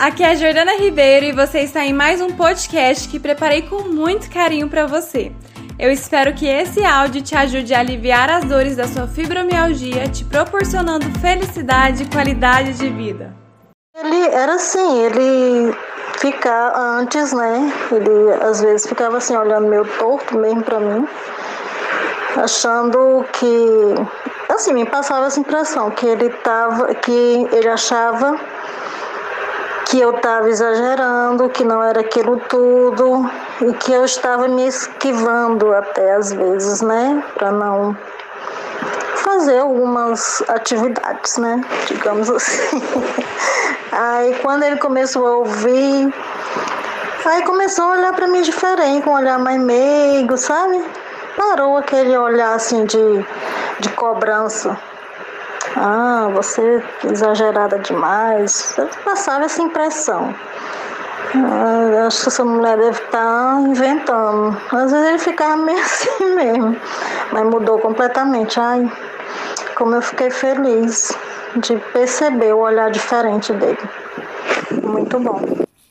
aqui é a Jordana Ribeiro e você está em mais um podcast que preparei com muito carinho para você. Eu espero que esse áudio te ajude a aliviar as dores da sua fibromialgia, te proporcionando felicidade e qualidade de vida. Ele era assim, ele ficar antes, né? Ele às vezes ficava assim olhando meio torto mesmo para mim, achando que assim me passava essa impressão que ele tava, que ele achava que eu estava exagerando, que não era aquilo tudo e que eu estava me esquivando até às vezes, né, para não fazer algumas atividades, né, digamos assim. Aí quando ele começou a ouvir, aí começou a olhar para mim diferente, com um olhar mais meigo, sabe? Parou aquele olhar assim de, de cobrança ah, você exagerada demais. Eu passava essa impressão. Ah, acho que essa mulher deve estar tá inventando. Às vezes ele ficava meio assim mesmo. Mas mudou completamente. Ai, como eu fiquei feliz de perceber o olhar diferente dele. Muito bom.